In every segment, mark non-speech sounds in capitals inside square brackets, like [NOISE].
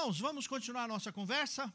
Irmãos, vamos continuar a nossa conversa?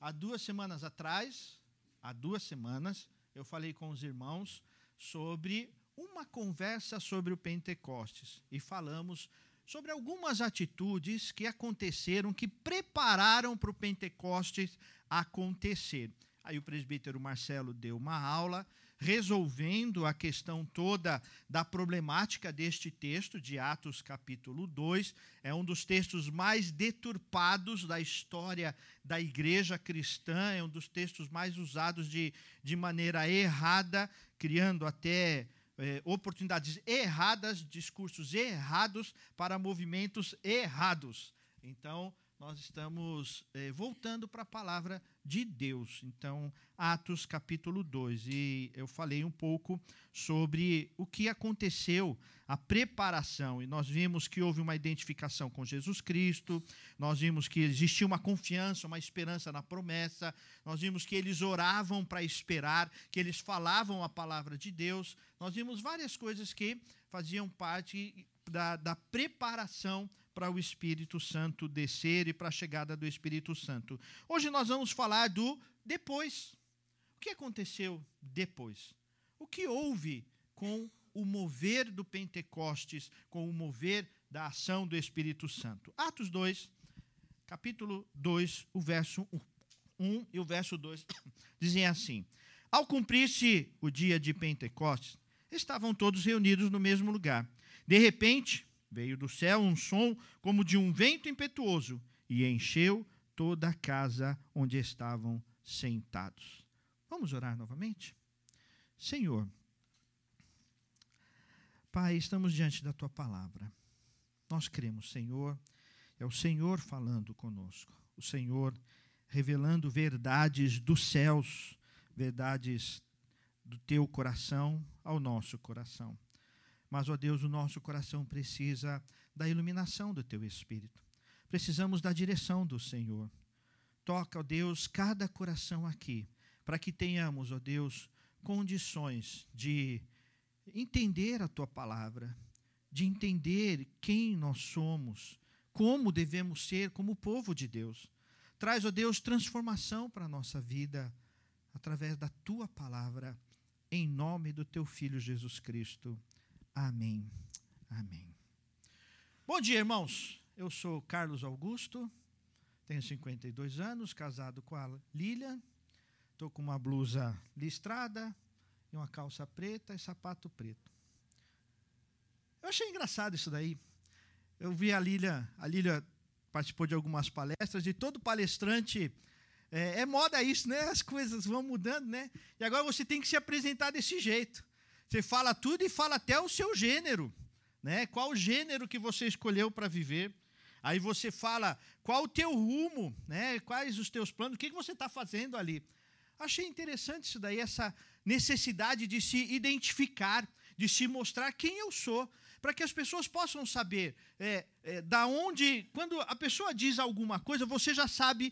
Há duas semanas atrás, há duas semanas, eu falei com os irmãos sobre uma conversa sobre o Pentecostes e falamos sobre algumas atitudes que aconteceram, que prepararam para o Pentecostes acontecer. Aí o presbítero Marcelo deu uma aula resolvendo a questão toda da problemática deste texto, de Atos capítulo 2. É um dos textos mais deturpados da história da igreja cristã, é um dos textos mais usados de, de maneira errada, criando até é, oportunidades erradas, discursos errados para movimentos errados. Então, nós estamos eh, voltando para a palavra de Deus. Então, Atos capítulo 2. E eu falei um pouco sobre o que aconteceu, a preparação. E nós vimos que houve uma identificação com Jesus Cristo, nós vimos que existia uma confiança, uma esperança na promessa, nós vimos que eles oravam para esperar, que eles falavam a palavra de Deus. Nós vimos várias coisas que faziam parte da, da preparação para o Espírito Santo descer e para a chegada do Espírito Santo. Hoje nós vamos falar do depois. O que aconteceu depois? O que houve com o mover do Pentecostes, com o mover da ação do Espírito Santo? Atos 2, capítulo 2, o verso 1 e o verso 2 [COUGHS] dizem assim: Ao cumprir-se o dia de Pentecostes, estavam todos reunidos no mesmo lugar. De repente, Veio do céu um som como de um vento impetuoso e encheu toda a casa onde estavam sentados. Vamos orar novamente? Senhor, Pai, estamos diante da tua palavra. Nós cremos, Senhor, é o Senhor falando conosco, o Senhor revelando verdades dos céus, verdades do teu coração ao nosso coração. Mas, ó Deus, o nosso coração precisa da iluminação do teu Espírito. Precisamos da direção do Senhor. Toca, ó Deus, cada coração aqui, para que tenhamos, ó Deus, condições de entender a tua palavra, de entender quem nós somos, como devemos ser como povo de Deus. Traz, ó Deus, transformação para a nossa vida através da tua palavra, em nome do teu filho Jesus Cristo. Amém. Amém. Bom dia, irmãos. Eu sou Carlos Augusto, tenho 52 anos, casado com a Lília. Estou com uma blusa listrada e uma calça preta e sapato preto. Eu achei engraçado isso daí. Eu vi a Lília, a Lília participou de algumas palestras e todo palestrante é, é, moda isso, né? As coisas vão mudando, né? E agora você tem que se apresentar desse jeito. Você fala tudo e fala até o seu gênero, né? Qual gênero que você escolheu para viver? Aí você fala qual o teu rumo, né? Quais os teus planos? O que, que você está fazendo ali? Achei interessante isso daí, essa necessidade de se identificar, de se mostrar quem eu sou, para que as pessoas possam saber é, é, da onde, quando a pessoa diz alguma coisa, você já sabe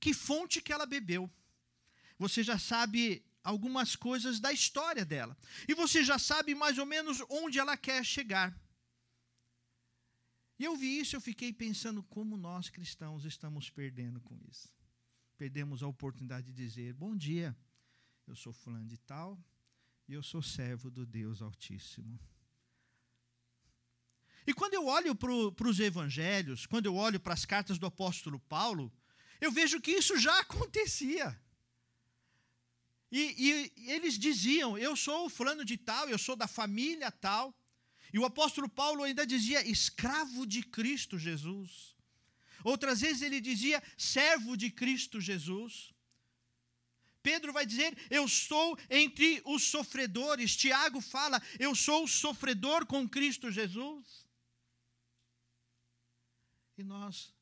que fonte que ela bebeu. Você já sabe algumas coisas da história dela. E você já sabe mais ou menos onde ela quer chegar. E eu vi isso, eu fiquei pensando como nós cristãos estamos perdendo com isso. Perdemos a oportunidade de dizer: Bom dia, eu sou fulano de tal e eu sou servo do Deus Altíssimo. E quando eu olho para os evangelhos, quando eu olho para as cartas do apóstolo Paulo, eu vejo que isso já [LAUGHS] acontecia. E, e, eles diziam: Eu sou o fulano de tal, eu sou da família tal. E o apóstolo Paulo ainda dizia: escravo de Cristo Jesus. Outras vezes ele dizia: servo de Cristo Jesus. Pedro vai dizer: Eu sou entre os sofredores. Tiago fala: Eu sou sofredor com Cristo Jesus. E nós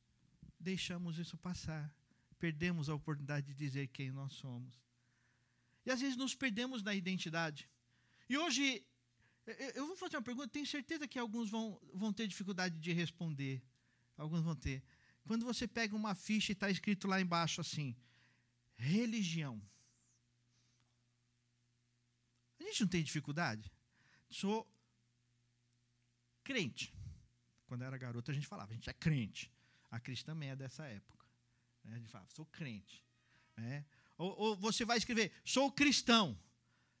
deixamos isso passar. Perdemos a oportunidade de dizer quem nós somos. E às vezes nos perdemos na identidade. E hoje, eu vou fazer uma pergunta, tenho certeza que alguns vão, vão ter dificuldade de responder. Alguns vão ter. Quando você pega uma ficha e está escrito lá embaixo assim: religião. A gente não tem dificuldade? Sou crente. Quando era garota, a gente falava, a gente é crente. A Cris também é dessa época. Né? A gente fala, sou crente. Né? Ou, ou você vai escrever, sou cristão.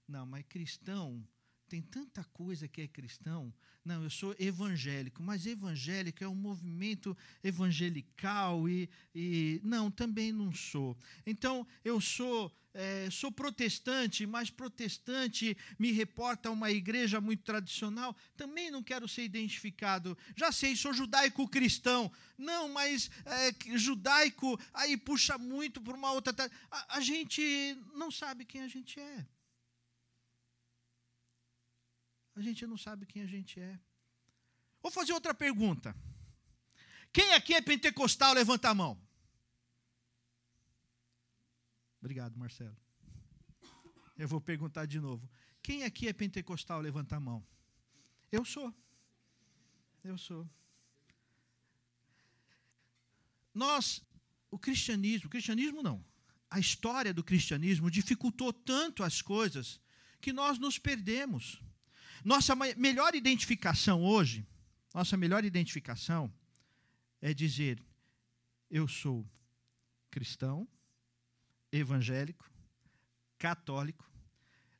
Não, mas cristão tem tanta coisa que é cristão. Não, eu sou evangélico, mas evangélico é um movimento evangelical e, e não, também não sou. Então eu sou é, sou protestante, mas protestante me reporta a uma igreja muito tradicional. Também não quero ser identificado. Já sei, sou judaico-cristão. Não, mas é, judaico aí puxa muito por uma outra. A, a gente não sabe quem a gente é. A gente não sabe quem a gente é. Vou fazer outra pergunta. Quem aqui é pentecostal? Levanta a mão. Obrigado, Marcelo. Eu vou perguntar de novo. Quem aqui é pentecostal? Levanta a mão. Eu sou. Eu sou. Nós, o cristianismo, o cristianismo não. A história do cristianismo dificultou tanto as coisas que nós nos perdemos. Nossa melhor identificação hoje, nossa melhor identificação é dizer: eu sou cristão, evangélico, católico,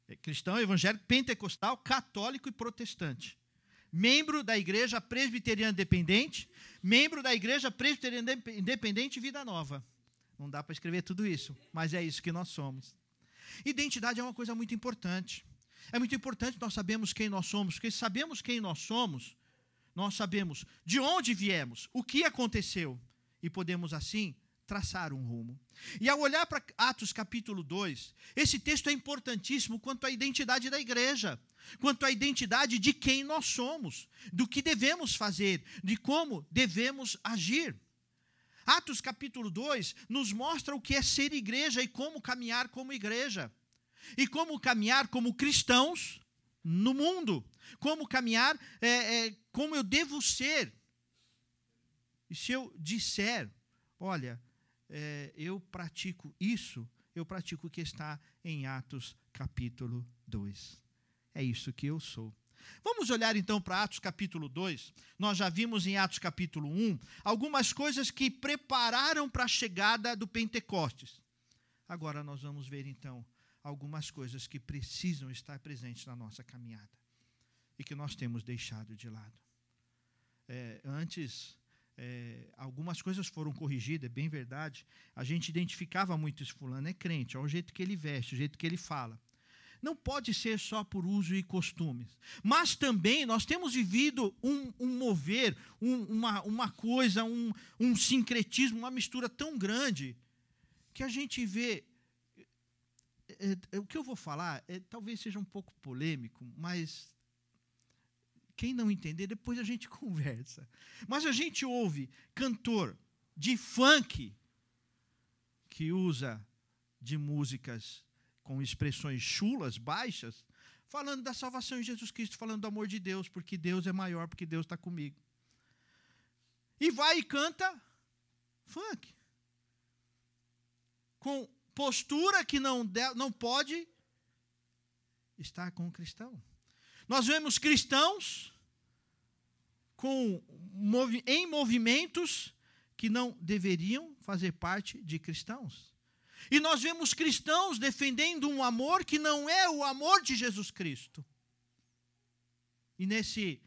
é, cristão, evangélico, pentecostal, católico e protestante. Membro da Igreja Presbiteriana Independente, membro da Igreja Presbiteriana Independente Vida Nova. Não dá para escrever tudo isso, mas é isso que nós somos. Identidade é uma coisa muito importante. É muito importante nós sabemos quem nós somos, porque sabemos quem nós somos, nós sabemos de onde viemos, o que aconteceu, e podemos assim traçar um rumo. E ao olhar para Atos capítulo 2, esse texto é importantíssimo quanto à identidade da igreja, quanto à identidade de quem nós somos, do que devemos fazer, de como devemos agir. Atos capítulo 2 nos mostra o que é ser igreja e como caminhar como igreja e como caminhar como cristãos no mundo, como caminhar, é, é, como eu devo ser. E se eu disser, olha, é, eu pratico isso, eu pratico o que está em Atos capítulo 2. É isso que eu sou. Vamos olhar então para Atos capítulo 2. Nós já vimos em Atos capítulo 1 algumas coisas que prepararam para a chegada do Pentecostes. Agora nós vamos ver então algumas coisas que precisam estar presentes na nossa caminhada e que nós temos deixado de lado. É, antes, é, algumas coisas foram corrigidas, é bem verdade. A gente identificava muito esse fulano é crente, é o jeito que ele veste, o jeito que ele fala. Não pode ser só por uso e costumes. Mas também nós temos vivido um, um mover, um, uma, uma coisa, um, um sincretismo, uma mistura tão grande, que a gente vê é, é, o que eu vou falar é, talvez seja um pouco polêmico, mas quem não entender, depois a gente [LAUGHS] conversa. Mas a gente ouve cantor de funk que usa de músicas com expressões chulas, baixas, falando da salvação em Jesus Cristo, falando do amor de Deus, porque Deus é maior, porque Deus está comigo. E vai e canta funk. Com postura que não, não pode estar com o cristão. Nós vemos cristãos com, em movimentos que não deveriam fazer parte de cristãos. E nós vemos cristãos defendendo um amor que não é o amor de Jesus Cristo. E nesse,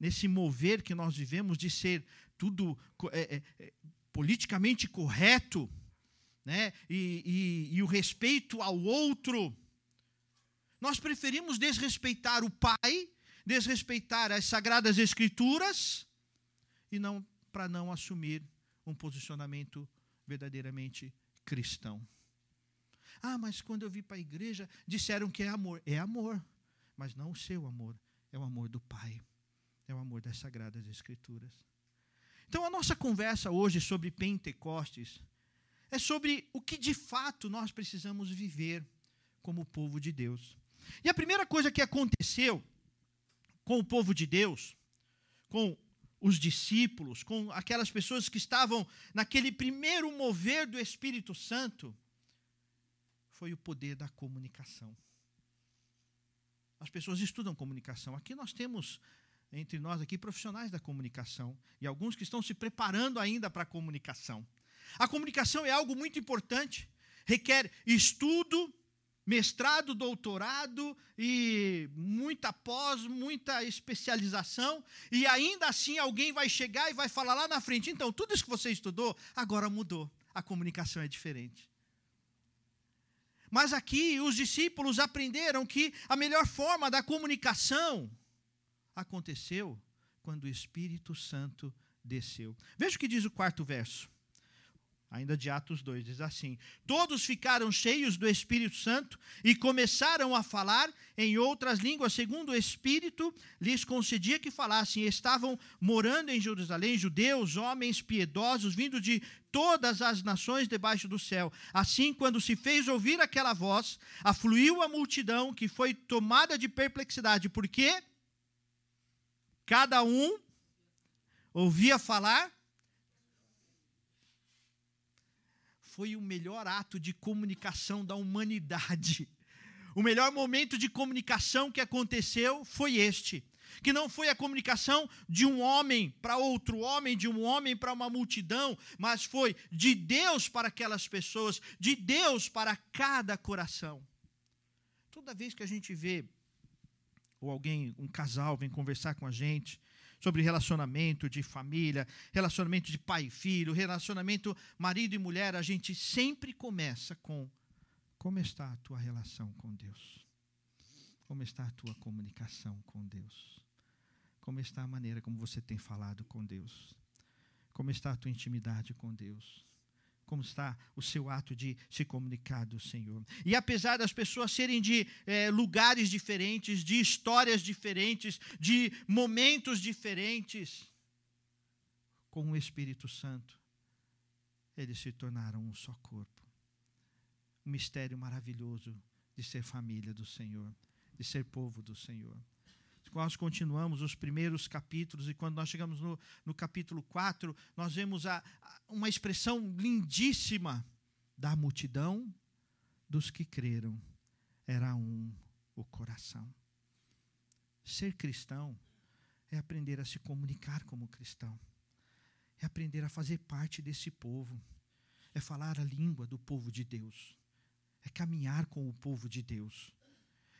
nesse mover que nós vivemos de ser tudo é, é, é politicamente correto, né? e, e, e o respeito ao outro, nós preferimos desrespeitar o Pai, desrespeitar as sagradas Escrituras, e não para não assumir um posicionamento verdadeiramente cristão. Ah, mas quando eu vim para a igreja, disseram que é amor. É amor, mas não o seu amor, é o amor do Pai, é o amor das sagradas Escrituras. Então, a nossa conversa hoje sobre Pentecostes é sobre o que de fato nós precisamos viver como povo de Deus. E a primeira coisa que aconteceu com o povo de Deus, com os discípulos, com aquelas pessoas que estavam naquele primeiro mover do Espírito Santo, foi o poder da comunicação. As pessoas estudam comunicação. Aqui nós temos entre nós aqui profissionais da comunicação e alguns que estão se preparando ainda para a comunicação. A comunicação é algo muito importante, requer estudo, mestrado, doutorado e muita pós, muita especialização, e ainda assim alguém vai chegar e vai falar lá na frente: então, tudo isso que você estudou agora mudou, a comunicação é diferente. Mas aqui os discípulos aprenderam que a melhor forma da comunicação aconteceu quando o Espírito Santo desceu. Veja o que diz o quarto verso. Ainda de Atos 2, diz assim: Todos ficaram cheios do Espírito Santo e começaram a falar em outras línguas, segundo o Espírito lhes concedia que falassem. Estavam morando em Jerusalém judeus, homens piedosos, vindo de todas as nações debaixo do céu. Assim, quando se fez ouvir aquela voz, afluiu a multidão que foi tomada de perplexidade, porque cada um ouvia falar foi o melhor ato de comunicação da humanidade. O melhor momento de comunicação que aconteceu foi este. Que não foi a comunicação de um homem para outro homem, de um homem para uma multidão, mas foi de Deus para aquelas pessoas, de Deus para cada coração. Toda vez que a gente vê, ou alguém, um casal, vem conversar com a gente, sobre relacionamento de família, relacionamento de pai e filho, relacionamento marido e mulher, a gente sempre começa com como está a tua relação com Deus? Como está a tua comunicação com Deus? Como está a maneira como você tem falado com Deus? Como está a tua intimidade com Deus? Como está o seu ato de se comunicar do Senhor. E apesar das pessoas serem de é, lugares diferentes, de histórias diferentes, de momentos diferentes, com o Espírito Santo, eles se tornaram um só corpo. Um mistério maravilhoso de ser família do Senhor, de ser povo do Senhor nós continuamos os primeiros capítulos, e quando nós chegamos no, no capítulo 4, nós vemos a, a, uma expressão lindíssima da multidão dos que creram. Era um o coração. Ser cristão é aprender a se comunicar como cristão, é aprender a fazer parte desse povo, é falar a língua do povo de Deus, é caminhar com o povo de Deus,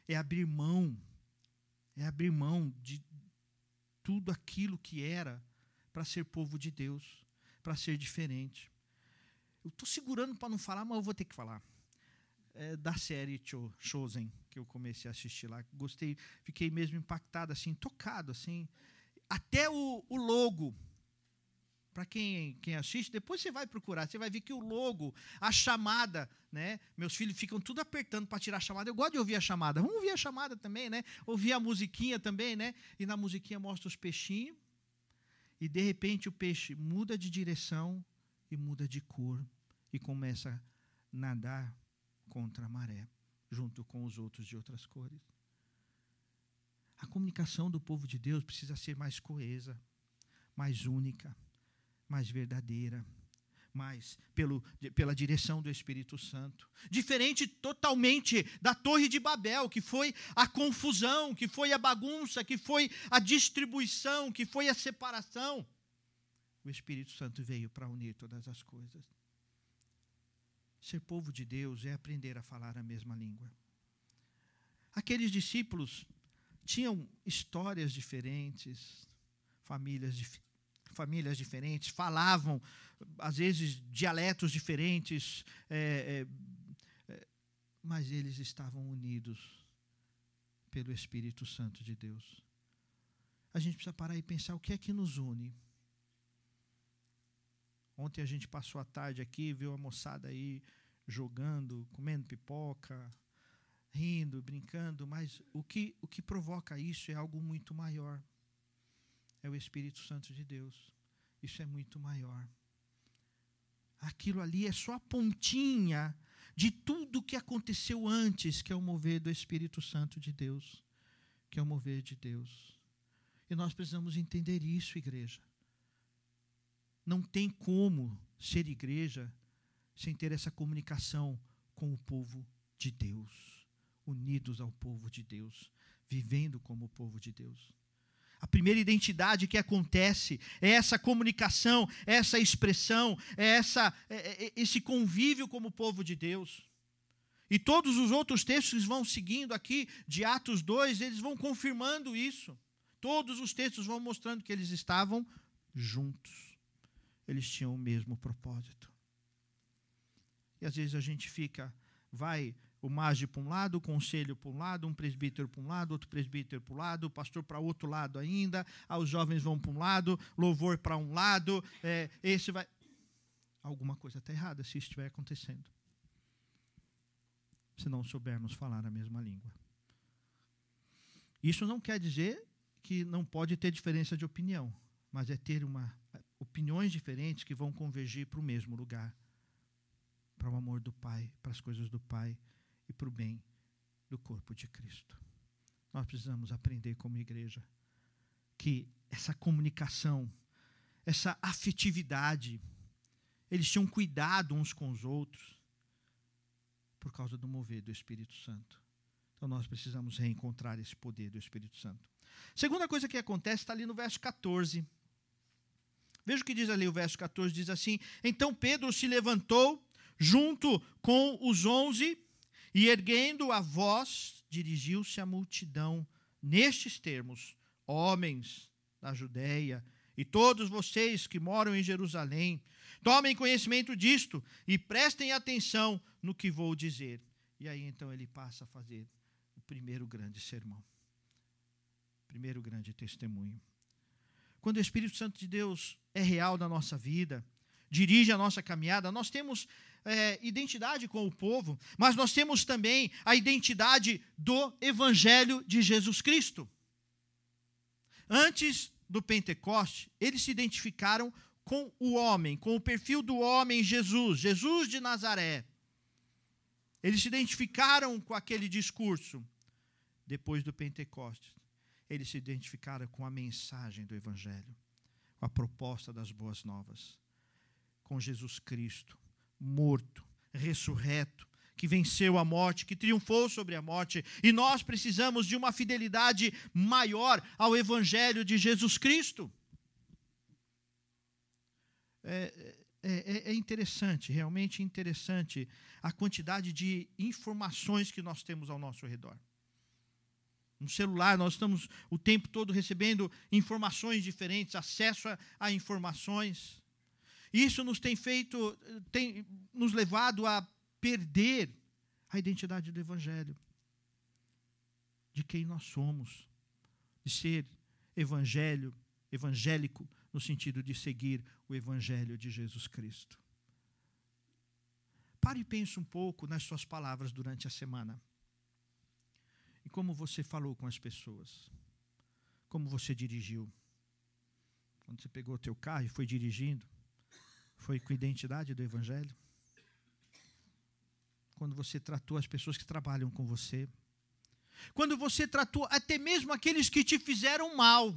é abrir mão é abrir mão de tudo aquilo que era para ser povo de Deus, para ser diferente. Eu estou segurando para não falar, mas eu vou ter que falar. É, da série Cho, Chosen, que eu comecei a assistir lá. Gostei, fiquei mesmo impactado, assim, tocado, assim. Até o, o logo para quem, quem assiste, depois você vai procurar, você vai ver que o logo, a chamada, né? Meus filhos ficam tudo apertando para tirar a chamada. Eu gosto de ouvir a chamada. Vamos ouvir a chamada também, né? Ouvir a musiquinha também, né? E na musiquinha mostra os peixinhos. E de repente o peixe muda de direção e muda de cor e começa a nadar contra a maré, junto com os outros de outras cores. A comunicação do povo de Deus precisa ser mais coesa, mais única mais verdadeira, mais pelo, pela direção do Espírito Santo. Diferente totalmente da Torre de Babel, que foi a confusão, que foi a bagunça, que foi a distribuição, que foi a separação. O Espírito Santo veio para unir todas as coisas. Ser povo de Deus é aprender a falar a mesma língua. Aqueles discípulos tinham histórias diferentes, famílias diferentes famílias diferentes, falavam, às vezes, dialetos diferentes, é, é, é, mas eles estavam unidos pelo Espírito Santo de Deus. A gente precisa parar e pensar o que é que nos une. Ontem a gente passou a tarde aqui, viu a moçada aí jogando, comendo pipoca, rindo, brincando, mas o que, o que provoca isso é algo muito maior é o Espírito Santo de Deus. Isso é muito maior. Aquilo ali é só a pontinha de tudo que aconteceu antes, que é o mover do Espírito Santo de Deus, que é o mover de Deus. E nós precisamos entender isso, igreja. Não tem como ser igreja sem ter essa comunicação com o povo de Deus, unidos ao povo de Deus, vivendo como o povo de Deus. A primeira identidade que acontece é essa comunicação, é essa expressão, é, essa, é, é esse convívio como povo de Deus. E todos os outros textos vão seguindo aqui, de Atos 2, eles vão confirmando isso. Todos os textos vão mostrando que eles estavam juntos. Eles tinham o mesmo propósito. E às vezes a gente fica, vai o mage para um lado, o conselho para um lado, um presbítero para um lado, outro presbítero para o lado, o pastor para outro lado ainda, ah, os jovens vão para um lado, louvor para um lado, é, esse vai. Alguma coisa está errada se estiver acontecendo. Se não soubermos falar a mesma língua. Isso não quer dizer que não pode ter diferença de opinião, mas é ter uma, opiniões diferentes que vão convergir para o mesmo lugar para o amor do Pai, para as coisas do Pai e para o bem do corpo de Cristo. Nós precisamos aprender como igreja que essa comunicação, essa afetividade, eles tinham cuidado uns com os outros por causa do mover do Espírito Santo. Então nós precisamos reencontrar esse poder do Espírito Santo. Segunda coisa que acontece está ali no verso 14. Veja o que diz ali o verso 14: diz assim: Então Pedro se levantou junto com os onze e erguendo a voz, dirigiu-se à multidão nestes termos: Homens da Judéia e todos vocês que moram em Jerusalém, tomem conhecimento disto e prestem atenção no que vou dizer. E aí então ele passa a fazer o primeiro grande sermão, primeiro grande testemunho. Quando o Espírito Santo de Deus é real na nossa vida, dirige a nossa caminhada, nós temos é, identidade com o povo, mas nós temos também a identidade do Evangelho de Jesus Cristo. Antes do Pentecoste, eles se identificaram com o homem, com o perfil do homem Jesus, Jesus de Nazaré. Eles se identificaram com aquele discurso. Depois do Pentecostes, eles se identificaram com a mensagem do Evangelho, com a proposta das boas novas, com Jesus Cristo, morto, ressurreto, que venceu a morte, que triunfou sobre a morte, e nós precisamos de uma fidelidade maior ao Evangelho de Jesus Cristo. É, é, é, é interessante, realmente interessante, a quantidade de informações que nós temos ao nosso redor. No celular, nós estamos o tempo todo recebendo informações diferentes, acesso a, a informações. Isso nos tem feito, tem nos levado a perder a identidade do Evangelho, de quem nós somos, de ser evangelho, evangélico, no sentido de seguir o Evangelho de Jesus Cristo. Pare e pense um pouco nas suas palavras durante a semana. E como você falou com as pessoas. Como você dirigiu. Quando você pegou o teu carro e foi dirigindo, foi com a identidade do Evangelho? Quando você tratou as pessoas que trabalham com você? Quando você tratou até mesmo aqueles que te fizeram mal?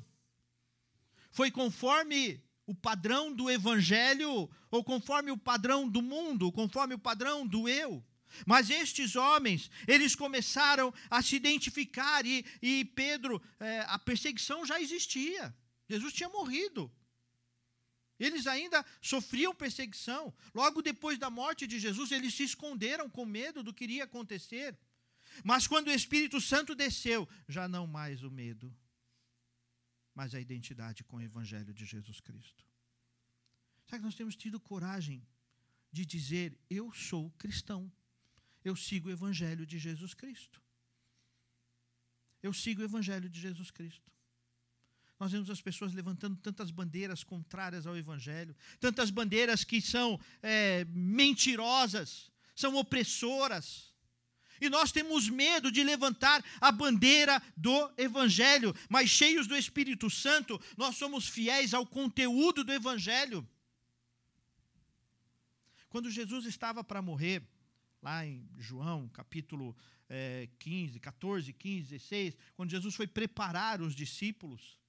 Foi conforme o padrão do Evangelho ou conforme o padrão do mundo, conforme o padrão do eu? Mas estes homens, eles começaram a se identificar, e, e Pedro, é, a perseguição já existia. Jesus tinha morrido. Eles ainda sofriam perseguição. Logo depois da morte de Jesus, eles se esconderam com medo do que iria acontecer. Mas quando o Espírito Santo desceu, já não mais o medo, mas a identidade com o Evangelho de Jesus Cristo. Sabe que nós temos tido coragem de dizer: Eu sou cristão, eu sigo o Evangelho de Jesus Cristo. Eu sigo o Evangelho de Jesus Cristo. Nós vemos as pessoas levantando tantas bandeiras contrárias ao Evangelho, tantas bandeiras que são é, mentirosas, são opressoras. E nós temos medo de levantar a bandeira do Evangelho, mas cheios do Espírito Santo, nós somos fiéis ao conteúdo do Evangelho. Quando Jesus estava para morrer, lá em João, capítulo é, 15, 14, 15, 16, quando Jesus foi preparar os discípulos,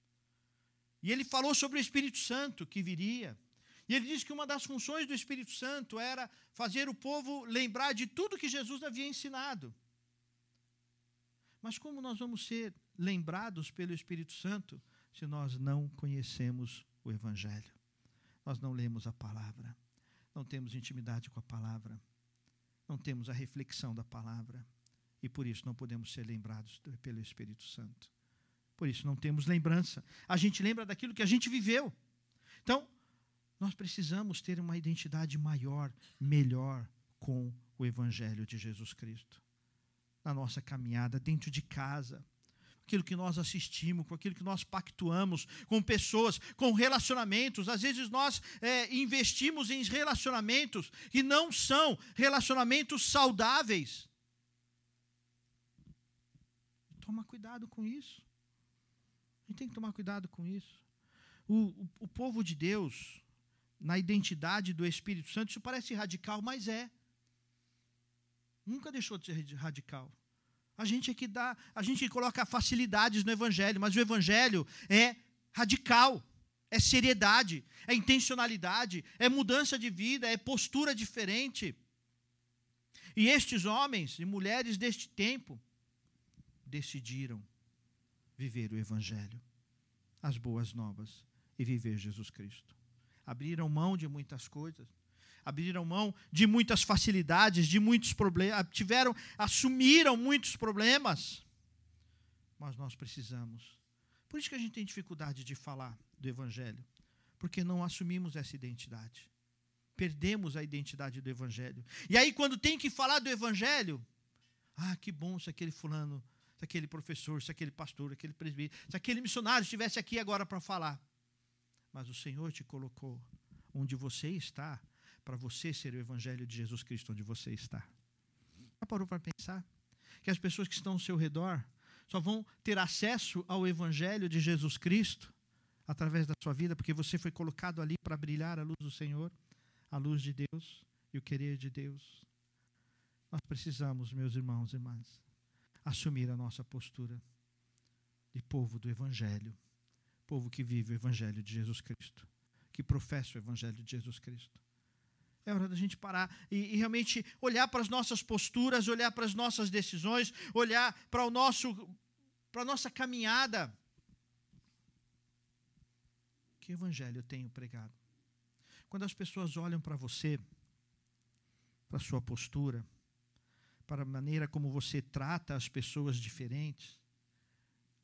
e ele falou sobre o Espírito Santo que viria. E ele disse que uma das funções do Espírito Santo era fazer o povo lembrar de tudo que Jesus havia ensinado. Mas como nós vamos ser lembrados pelo Espírito Santo se nós não conhecemos o Evangelho. Nós não lemos a palavra, não temos intimidade com a palavra, não temos a reflexão da palavra e por isso não podemos ser lembrados pelo Espírito Santo. Por isso não temos lembrança. A gente lembra daquilo que a gente viveu. Então, nós precisamos ter uma identidade maior, melhor com o Evangelho de Jesus Cristo. Na nossa caminhada, dentro de casa, aquilo que nós assistimos, com aquilo que nós pactuamos com pessoas, com relacionamentos. Às vezes nós é, investimos em relacionamentos que não são relacionamentos saudáveis. Toma cuidado com isso. Gente tem que tomar cuidado com isso. O, o, o povo de Deus, na identidade do Espírito Santo, isso parece radical, mas é. Nunca deixou de ser radical. A gente é que dá, a gente coloca facilidades no evangelho, mas o evangelho é radical, é seriedade, é intencionalidade, é mudança de vida, é postura diferente. E estes homens e mulheres deste tempo decidiram viver o evangelho, as boas novas e viver Jesus Cristo abriram mão de muitas coisas, abriram mão de muitas facilidades, de muitos problemas, tiveram, assumiram muitos problemas. Mas nós precisamos. Por isso que a gente tem dificuldade de falar do evangelho, porque não assumimos essa identidade. Perdemos a identidade do evangelho. E aí quando tem que falar do evangelho, ah, que bom se aquele fulano, se aquele professor, se aquele pastor, aquele presbítero, se aquele missionário estivesse aqui agora para falar mas o Senhor te colocou onde você está, para você ser o Evangelho de Jesus Cristo onde você está. Já parou para pensar? Que as pessoas que estão ao seu redor só vão ter acesso ao Evangelho de Jesus Cristo através da sua vida, porque você foi colocado ali para brilhar a luz do Senhor, a luz de Deus e o querer de Deus. Nós precisamos, meus irmãos e irmãs, assumir a nossa postura de povo do Evangelho povo que vive o Evangelho de Jesus Cristo, que professa o Evangelho de Jesus Cristo. É hora da gente parar e, e realmente olhar para as nossas posturas, olhar para as nossas decisões, olhar para o nosso, para a nossa caminhada. Que evangelho eu tenho pregado? Quando as pessoas olham para você, para a sua postura, para a maneira como você trata as pessoas diferentes,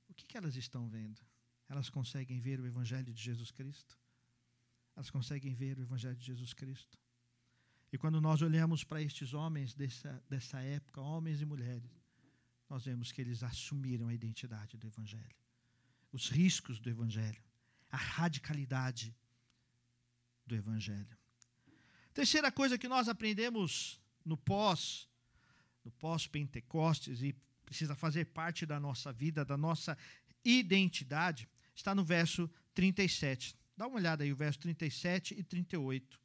o que, que elas estão vendo? elas conseguem ver o Evangelho de Jesus Cristo. Elas conseguem ver o Evangelho de Jesus Cristo. E quando nós olhamos para estes homens dessa, dessa época, homens e mulheres, nós vemos que eles assumiram a identidade do Evangelho, os riscos do Evangelho, a radicalidade do Evangelho. Terceira coisa que nós aprendemos no pós, no pós-Pentecostes, e precisa fazer parte da nossa vida, da nossa identidade, está no verso 37. Dá uma olhada aí, o verso 37 e 38.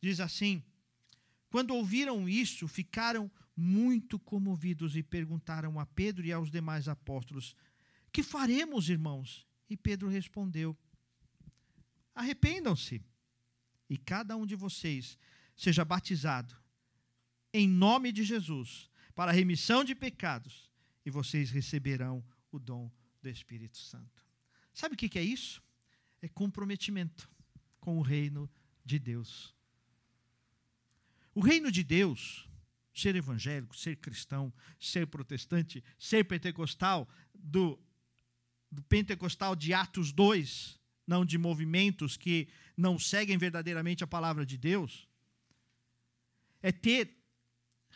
Diz assim: Quando ouviram isso, ficaram muito comovidos e perguntaram a Pedro e aos demais apóstolos: Que faremos, irmãos? E Pedro respondeu: Arrependam-se, e cada um de vocês seja batizado em nome de Jesus para a remissão de pecados, e vocês receberão o dom do Espírito Santo. Sabe o que é isso? É comprometimento com o reino de Deus. O reino de Deus, ser evangélico, ser cristão, ser protestante, ser pentecostal, do, do pentecostal de Atos 2, não de movimentos que não seguem verdadeiramente a palavra de Deus, é ter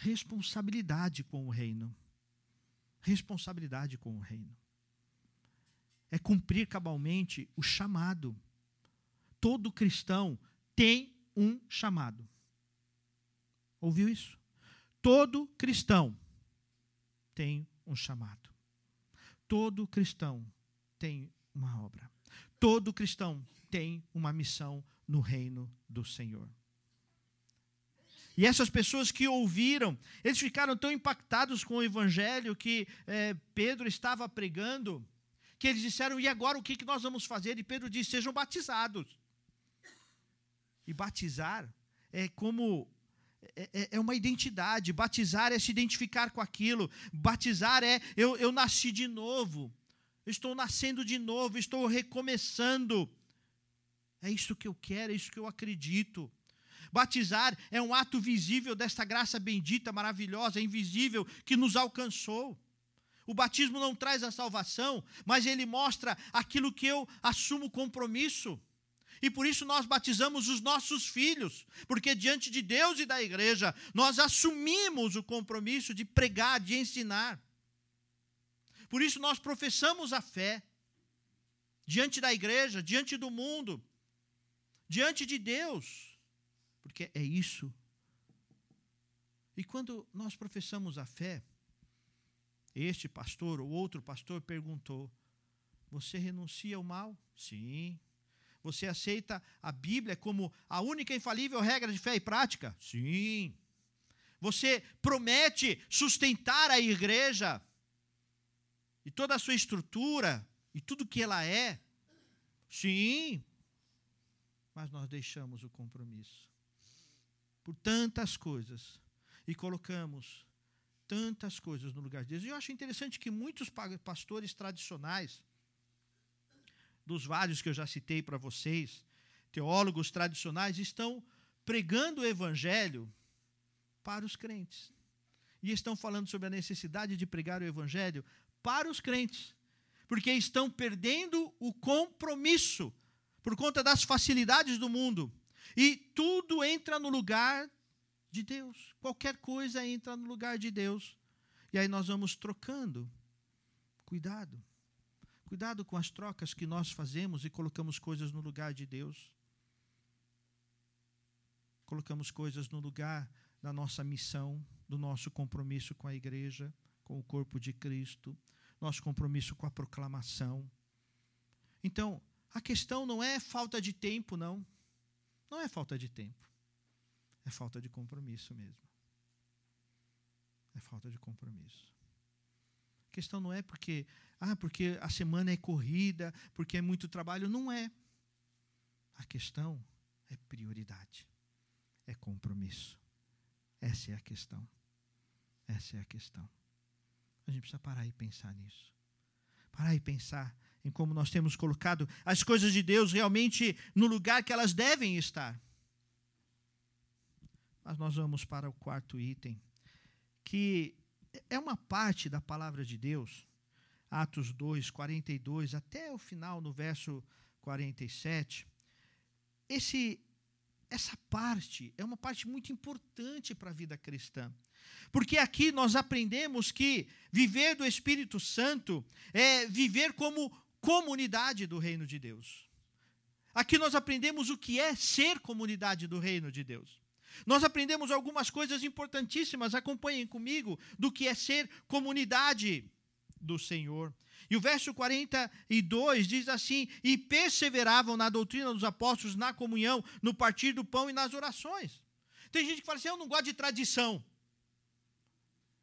responsabilidade com o reino. Responsabilidade com o reino é cumprir cabalmente o chamado. Todo cristão tem um chamado. Ouviu isso? Todo cristão tem um chamado. Todo cristão tem uma obra. Todo cristão tem uma missão no reino do Senhor. E essas pessoas que ouviram, eles ficaram tão impactados com o evangelho que é, Pedro estava pregando, que eles disseram: e agora o que, nós vamos fazer? E Pedro disse: sejam batizados. E batizar é como. É, é, é uma identidade. Batizar é se identificar com aquilo. Batizar é eu, eu nasci de novo. estou nascendo de novo, estou recomeçando. É isso que eu quero, é isso que eu acredito. Batizar é um ato visível desta graça bendita, maravilhosa, invisível que nos alcançou. O batismo não traz a salvação, mas ele mostra aquilo que eu assumo compromisso. E por isso nós batizamos os nossos filhos, porque diante de Deus e da igreja, nós assumimos o compromisso de pregar, de ensinar. Por isso nós professamos a fé diante da igreja, diante do mundo, diante de Deus, porque é isso. E quando nós professamos a fé, este pastor ou outro pastor perguntou: Você renuncia ao mal? Sim. Você aceita a Bíblia como a única infalível regra de fé e prática? Sim. Você promete sustentar a igreja e toda a sua estrutura e tudo que ela é? Sim. Mas nós deixamos o compromisso por tantas coisas e colocamos tantas coisas no lugar de Deus. E eu acho interessante que muitos pastores tradicionais, dos vários que eu já citei para vocês, teólogos tradicionais, estão pregando o evangelho para os crentes. E estão falando sobre a necessidade de pregar o evangelho para os crentes, porque estão perdendo o compromisso por conta das facilidades do mundo. E tudo entra no lugar de Deus. Qualquer coisa entra no lugar de Deus. E aí nós vamos trocando. Cuidado. Cuidado com as trocas que nós fazemos e colocamos coisas no lugar de Deus. Colocamos coisas no lugar da nossa missão, do nosso compromisso com a igreja, com o corpo de Cristo, nosso compromisso com a proclamação. Então, a questão não é falta de tempo, não. Não é falta de tempo. É falta de compromisso mesmo. É falta de compromisso. A questão não é porque, ah, porque a semana é corrida, porque é muito trabalho. Não é. A questão é prioridade. É compromisso. Essa é a questão. Essa é a questão. A gente precisa parar e pensar nisso. Parar e pensar em como nós temos colocado as coisas de Deus realmente no lugar que elas devem estar. Mas nós vamos para o quarto item, que é uma parte da palavra de Deus, Atos 2, 42, até o final, no verso 47. Esse, essa parte é uma parte muito importante para a vida cristã. Porque aqui nós aprendemos que viver do Espírito Santo é viver como comunidade do reino de Deus. Aqui nós aprendemos o que é ser comunidade do reino de Deus. Nós aprendemos algumas coisas importantíssimas, acompanhem comigo, do que é ser comunidade do Senhor. E o verso 42 diz assim: E perseveravam na doutrina dos apóstolos, na comunhão, no partir do pão e nas orações. Tem gente que fala assim: Eu não gosto de tradição.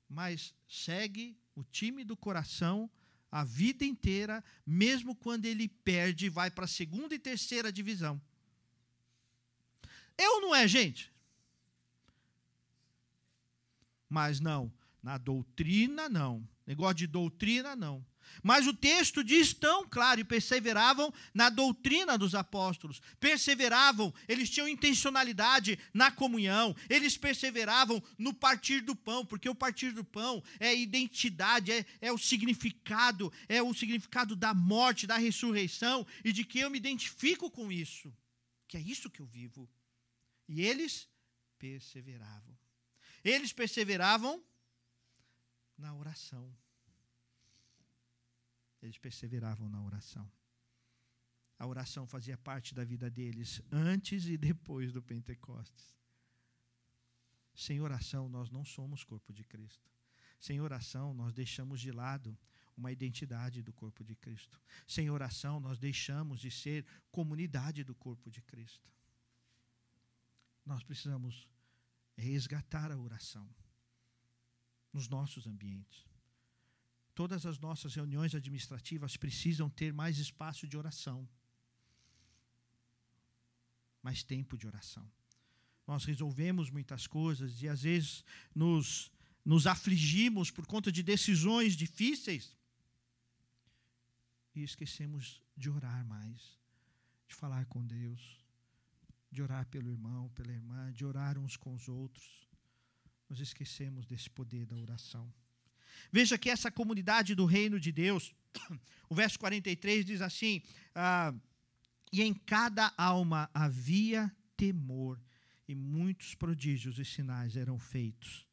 Mas segue o time do coração a vida inteira, mesmo quando ele perde, vai para a segunda e terceira divisão. Eu não é, gente? Mas não, na doutrina não. Negócio de doutrina não. Mas o texto diz tão claro, e perseveravam na doutrina dos apóstolos, perseveravam, eles tinham intencionalidade na comunhão, eles perseveravam no partir do pão, porque o partir do pão é identidade, é, é o significado, é o significado da morte, da ressurreição, e de que eu me identifico com isso, que é isso que eu vivo. E eles perseveravam. Eles perseveravam na oração. Eles perseveravam na oração. A oração fazia parte da vida deles antes e depois do Pentecostes. Sem oração, nós não somos corpo de Cristo. Sem oração, nós deixamos de lado uma identidade do corpo de Cristo. Sem oração, nós deixamos de ser comunidade do corpo de Cristo. Nós precisamos resgatar a oração nos nossos ambientes. Todas as nossas reuniões administrativas precisam ter mais espaço de oração, mais tempo de oração. Nós resolvemos muitas coisas e às vezes nos, nos afligimos por conta de decisões difíceis. e esquecemos de orar mais, de falar com Deus, de orar pelo irmão, pela irmã, de orar uns com os outros. Nós esquecemos desse poder da oração. Veja que essa comunidade do reino de Deus, o verso 43 diz assim: ah, E em cada alma havia temor, e muitos prodígios e sinais eram feitos.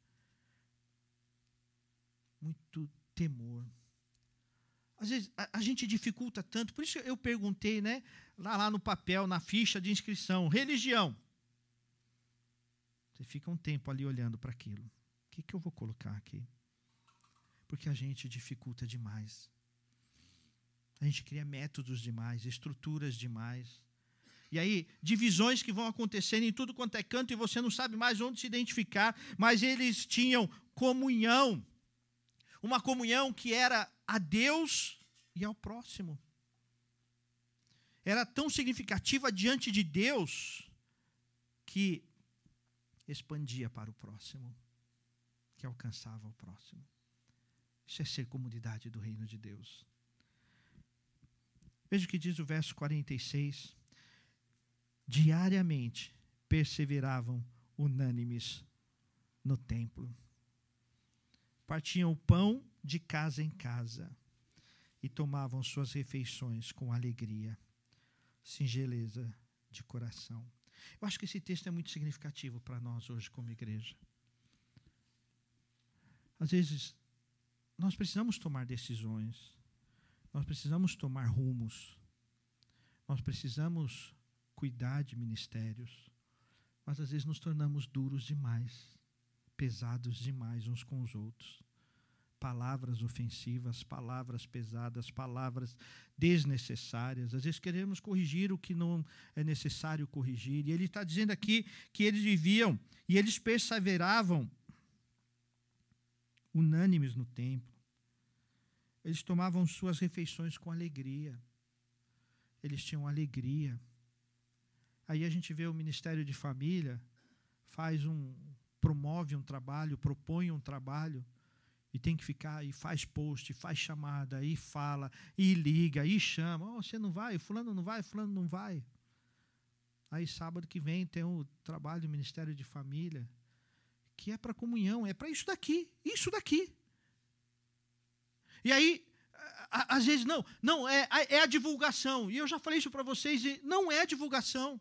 Muito temor. Às vezes a, a, gente dificulta tanto, por isso eu perguntei, né, lá, lá no papel, na ficha de inscrição, religião. Você fica um tempo ali olhando para aquilo. O que, que eu vou colocar aqui? Porque a gente dificulta demais. A gente cria métodos demais, estruturas demais. E aí, divisões que vão acontecendo em tudo quanto é canto e você não sabe mais onde se identificar, mas eles tinham comunhão. Uma comunhão que era a Deus e ao próximo. Era tão significativa diante de Deus que expandia para o próximo, que alcançava o próximo. Isso é ser comunidade do reino de Deus. Veja o que diz o verso 46. Diariamente perseveravam unânimes no templo. Partiam o pão de casa em casa e tomavam suas refeições com alegria, singeleza de coração. Eu acho que esse texto é muito significativo para nós hoje como igreja. Às vezes nós precisamos tomar decisões, nós precisamos tomar rumos, nós precisamos cuidar de ministérios, mas às vezes nos tornamos duros demais, pesados demais uns com os outros. Palavras ofensivas, palavras pesadas, palavras desnecessárias. Às vezes queremos corrigir o que não é necessário corrigir. E ele está dizendo aqui que eles viviam e eles perseveravam unânimes no templo. Eles tomavam suas refeições com alegria. Eles tinham alegria. Aí a gente vê o Ministério de Família, faz um promove um trabalho, propõe um trabalho e tem que ficar e faz post, faz chamada, e fala, e liga, e chama. Oh, você não vai, fulano não vai, fulano não vai. Aí sábado que vem tem o trabalho do Ministério de Família que é para comunhão, é para isso daqui, isso daqui. E aí, às vezes, não, não, é, é a divulgação. E eu já falei isso para vocês, não é divulgação.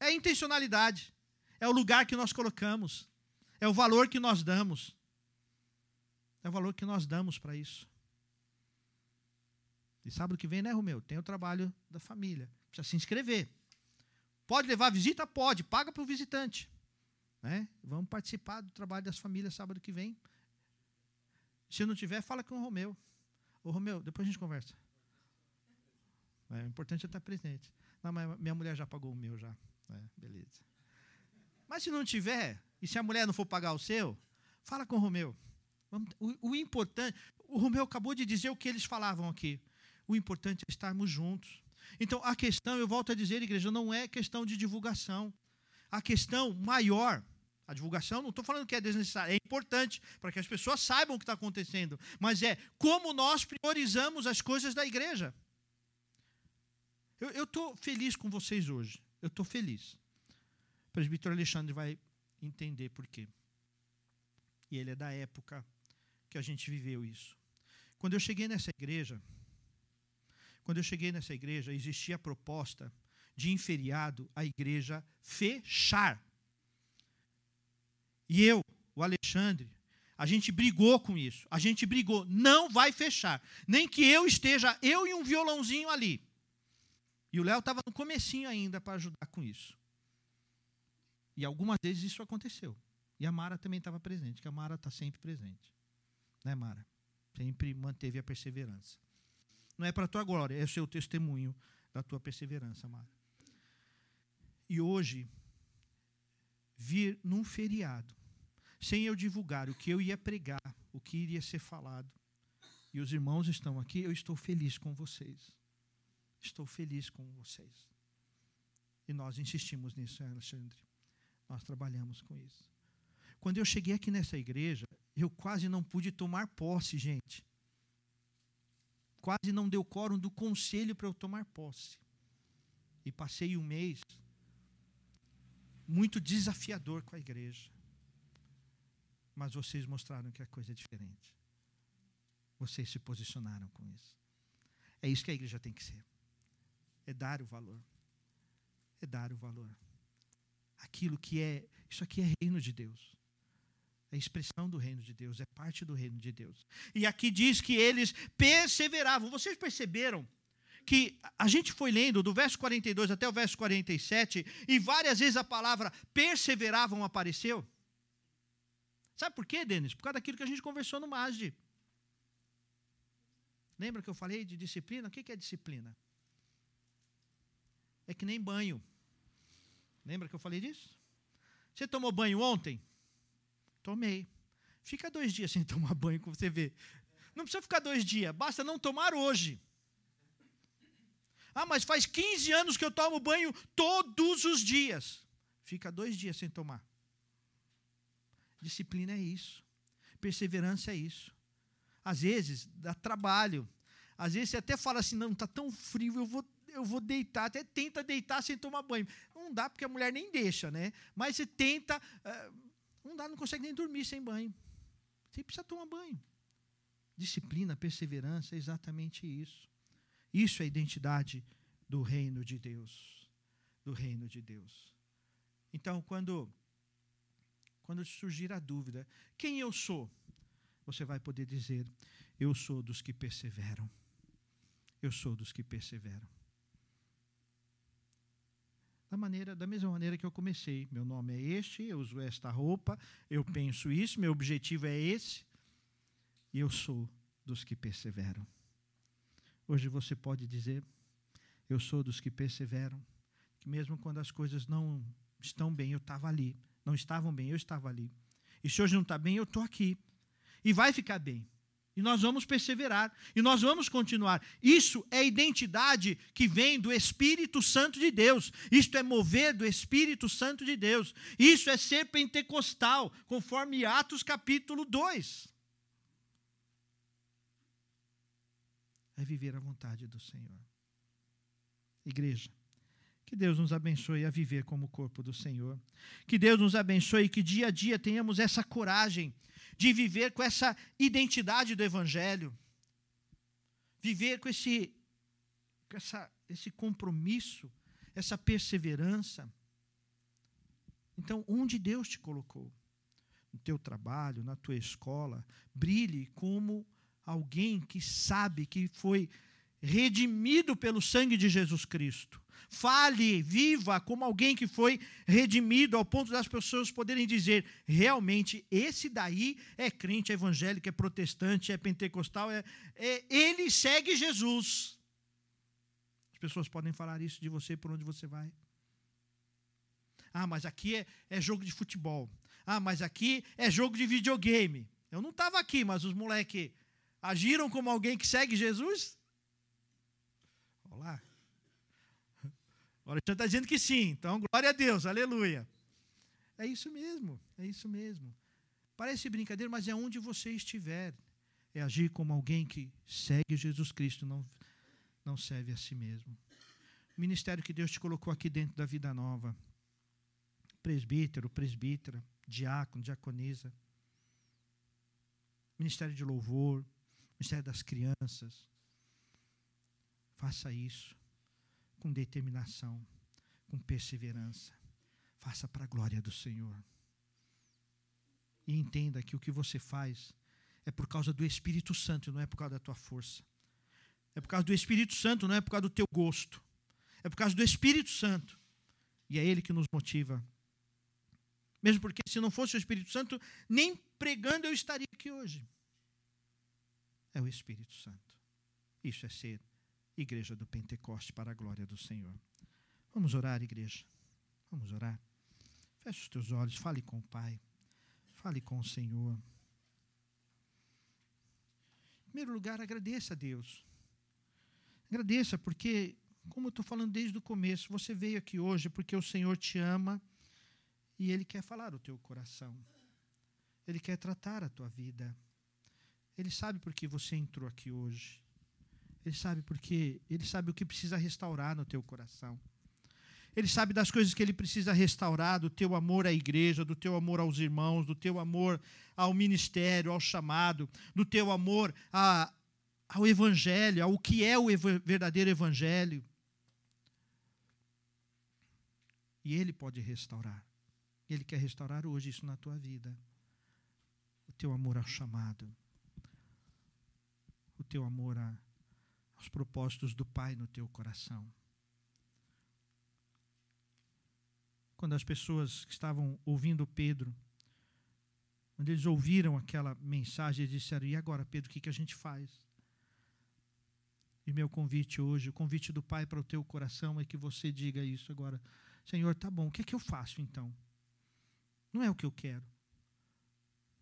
É intencionalidade. É o lugar que nós colocamos. É o valor que nós damos. É o valor que nós damos para isso. E sábado que vem, né, Romeu? Tem o trabalho da família. Precisa se inscrever. Pode levar visita? Pode. Paga para o visitante. Né? Vamos participar do trabalho das famílias sábado que vem. Se não tiver, fala com o Romeu. Ô Romeu, depois a gente conversa. É, o importante é estar presente. Não, mas minha mulher já pagou o meu já. É, beleza. Mas se não tiver, e se a mulher não for pagar o seu, fala com o Romeu. O, o importante, o Romeu acabou de dizer o que eles falavam aqui. O importante é estarmos juntos. Então, a questão, eu volto a dizer, igreja, não é questão de divulgação. A questão maior a divulgação, não estou falando que é desnecessário, é importante para que as pessoas saibam o que está acontecendo, mas é como nós priorizamos as coisas da igreja. Eu estou feliz com vocês hoje, eu estou feliz. O presbítero Alexandre vai entender por quê. E ele é da época que a gente viveu isso. Quando eu cheguei nessa igreja, quando eu cheguei nessa igreja, existia a proposta de, em feriado, a igreja fechar e eu, o Alexandre, a gente brigou com isso. A gente brigou. Não vai fechar. Nem que eu esteja, eu e um violãozinho ali. E o Léo estava no comecinho ainda para ajudar com isso. E algumas vezes isso aconteceu. E a Mara também estava presente, que a Mara está sempre presente. Né, Mara? Sempre manteve a perseverança. Não é para a tua glória, é o seu testemunho da tua perseverança, Mara. E hoje, vir num feriado, sem eu divulgar o que eu ia pregar, o que iria ser falado. E os irmãos estão aqui, eu estou feliz com vocês. Estou feliz com vocês. E nós insistimos nisso, Alexandre. Nós trabalhamos com isso. Quando eu cheguei aqui nessa igreja, eu quase não pude tomar posse, gente. quase não deu quórum do conselho para eu tomar posse. E passei um mês muito desafiador com a igreja. Mas vocês mostraram que a coisa é diferente. Vocês se posicionaram com isso. É isso que a igreja tem que ser. É dar o valor. É dar o valor. Aquilo que é, isso aqui é reino de Deus. É expressão do reino de Deus, é parte do reino de Deus. E aqui diz que eles perseveravam. Vocês perceberam que a gente foi lendo do verso 42 até o verso 47 e várias vezes a palavra perseveravam apareceu? Sabe por quê, Denis? Por causa daquilo que a gente conversou no MASD. Lembra que eu falei de disciplina? O que é disciplina? É que nem banho. Lembra que eu falei disso? Você tomou banho ontem? Tomei. Fica dois dias sem [LAUGHS] tomar banho, como você vê. Não precisa ficar dois dias, basta não tomar hoje. Ah, mas faz 15 anos que eu tomo banho todos os dias. Fica dois dias sem tomar. Disciplina é isso. Perseverança é isso. Às vezes dá trabalho. Às vezes você até fala assim: não, está tão frio, eu vou, eu vou deitar. Até tenta deitar sem tomar banho. Não dá porque a mulher nem deixa, né? Mas você tenta. Uh, não dá, não consegue nem dormir sem banho. Você precisa tomar banho. Disciplina, perseverança é exatamente isso. Isso é a identidade do reino de Deus. Do reino de Deus. Então, quando quando surgir a dúvida, quem eu sou? Você vai poder dizer: eu sou dos que perseveram. Eu sou dos que perseveram da maneira, da mesma maneira que eu comecei. Meu nome é este, eu uso esta roupa, eu penso isso, meu objetivo é esse, e eu sou dos que perseveram. Hoje você pode dizer, eu sou dos que perseveram, que mesmo quando as coisas não estão bem, eu estava ali. Não estavam bem, eu estava ali. E se hoje não está bem, eu estou aqui. E vai ficar bem. E nós vamos perseverar. E nós vamos continuar. Isso é identidade que vem do Espírito Santo de Deus. Isto é mover do Espírito Santo de Deus. Isso é ser pentecostal, conforme Atos capítulo 2. É viver a vontade do Senhor. Igreja, que Deus nos abençoe a viver como corpo do Senhor. Que Deus nos abençoe e que dia a dia tenhamos essa coragem de viver com essa identidade do Evangelho, viver com esse, com essa, esse compromisso, essa perseverança. Então, onde Deus te colocou? No teu trabalho, na tua escola, brilhe como alguém que sabe que foi redimido pelo sangue de Jesus Cristo. Fale, viva como alguém que foi redimido, ao ponto das pessoas poderem dizer: realmente, esse daí é crente, é evangélico, é protestante, é pentecostal, é, é, ele segue Jesus. As pessoas podem falar isso de você por onde você vai. Ah, mas aqui é, é jogo de futebol. Ah, mas aqui é jogo de videogame. Eu não estava aqui, mas os moleques agiram como alguém que segue Jesus? Olá. O Alexandre está dizendo que sim. Então, glória a Deus, aleluia. É isso mesmo, é isso mesmo. Parece brincadeira, mas é onde você estiver. É agir como alguém que segue Jesus Cristo, não, não serve a si mesmo. O ministério que Deus te colocou aqui dentro da vida nova. Presbítero, presbítera, diácono, diaconisa. Ministério de louvor, ministério das crianças. Faça isso com determinação, com perseverança. Faça para a glória do Senhor. E entenda que o que você faz é por causa do Espírito Santo, não é por causa da tua força. É por causa do Espírito Santo, não é por causa do teu gosto. É por causa do Espírito Santo. E é Ele que nos motiva. Mesmo porque, se não fosse o Espírito Santo, nem pregando eu estaria aqui hoje. É o Espírito Santo. Isso é ser igreja do Pentecoste, para a glória do Senhor. Vamos orar, igreja. Vamos orar. Feche os teus olhos, fale com o Pai. Fale com o Senhor. Em primeiro lugar, agradeça a Deus. Agradeça, porque, como eu estou falando desde o começo, você veio aqui hoje porque o Senhor te ama e Ele quer falar o teu coração. Ele quer tratar a tua vida. Ele sabe por que você entrou aqui hoje. Ele sabe porque ele sabe o que precisa restaurar no teu coração. Ele sabe das coisas que ele precisa restaurar, do teu amor à igreja, do teu amor aos irmãos, do teu amor ao ministério, ao chamado, do teu amor a, ao evangelho, ao que é o ev verdadeiro evangelho. E ele pode restaurar. Ele quer restaurar hoje isso na tua vida. O teu amor ao chamado. O teu amor a, aos propósitos do Pai no teu coração. quando as pessoas que estavam ouvindo Pedro, quando eles ouviram aquela mensagem, eles disseram: E agora, Pedro, o que a gente faz? E meu convite hoje, o convite do Pai para o teu coração é que você diga isso agora. Senhor, tá bom, o que é que eu faço então? Não é o que eu quero.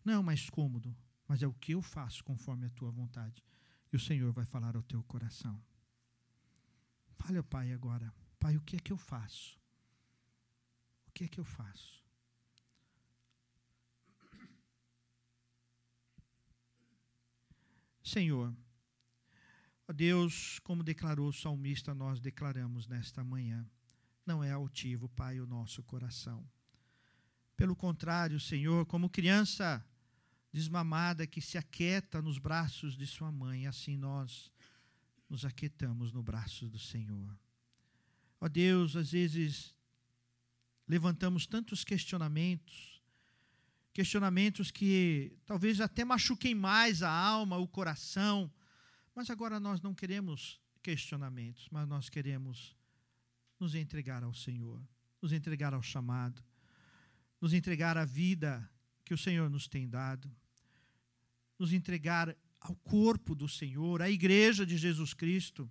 Não é o mais cômodo, mas é o que eu faço conforme a tua vontade. E o Senhor vai falar ao teu coração. Fale ao Pai agora. Pai, o que é que eu faço? O que é que eu faço? Senhor, ó Deus, como declarou o salmista, nós declaramos nesta manhã, não é altivo, Pai, o nosso coração. Pelo contrário, Senhor, como criança desmamada que se aquieta nos braços de sua mãe, assim nós nos aquietamos no braço do Senhor. Ó Deus, às vezes levantamos tantos questionamentos, questionamentos que talvez até machuquem mais a alma, o coração, mas agora nós não queremos questionamentos, mas nós queremos nos entregar ao Senhor, nos entregar ao chamado, nos entregar à vida que o Senhor nos tem dado, nos entregar ao corpo do Senhor, à igreja de Jesus Cristo.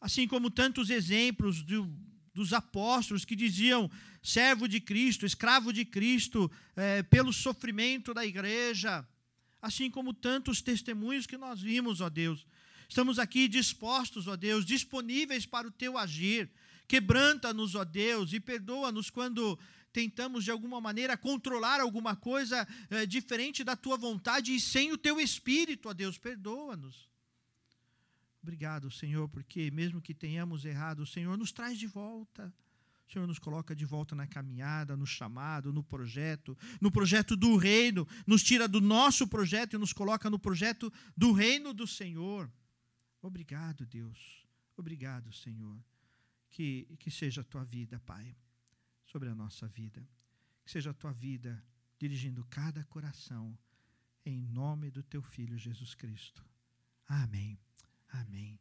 Assim como tantos exemplos do, dos apóstolos que diziam servo de Cristo, escravo de Cristo, é, pelo sofrimento da igreja, assim como tantos testemunhos que nós vimos, ó Deus. Estamos aqui dispostos, ó Deus, disponíveis para o teu agir. Quebranta-nos, ó Deus, e perdoa-nos quando tentamos de alguma maneira controlar alguma coisa é, diferente da tua vontade e sem o teu espírito, ó Deus, perdoa-nos. Obrigado, Senhor, porque mesmo que tenhamos errado, o Senhor nos traz de volta. O Senhor nos coloca de volta na caminhada, no chamado, no projeto, no projeto do reino, nos tira do nosso projeto e nos coloca no projeto do reino do Senhor. Obrigado, Deus. Obrigado, Senhor. Que, que seja a tua vida, Pai, sobre a nossa vida. Que seja a tua vida dirigindo cada coração, em nome do teu Filho Jesus Cristo. Amém. Amém.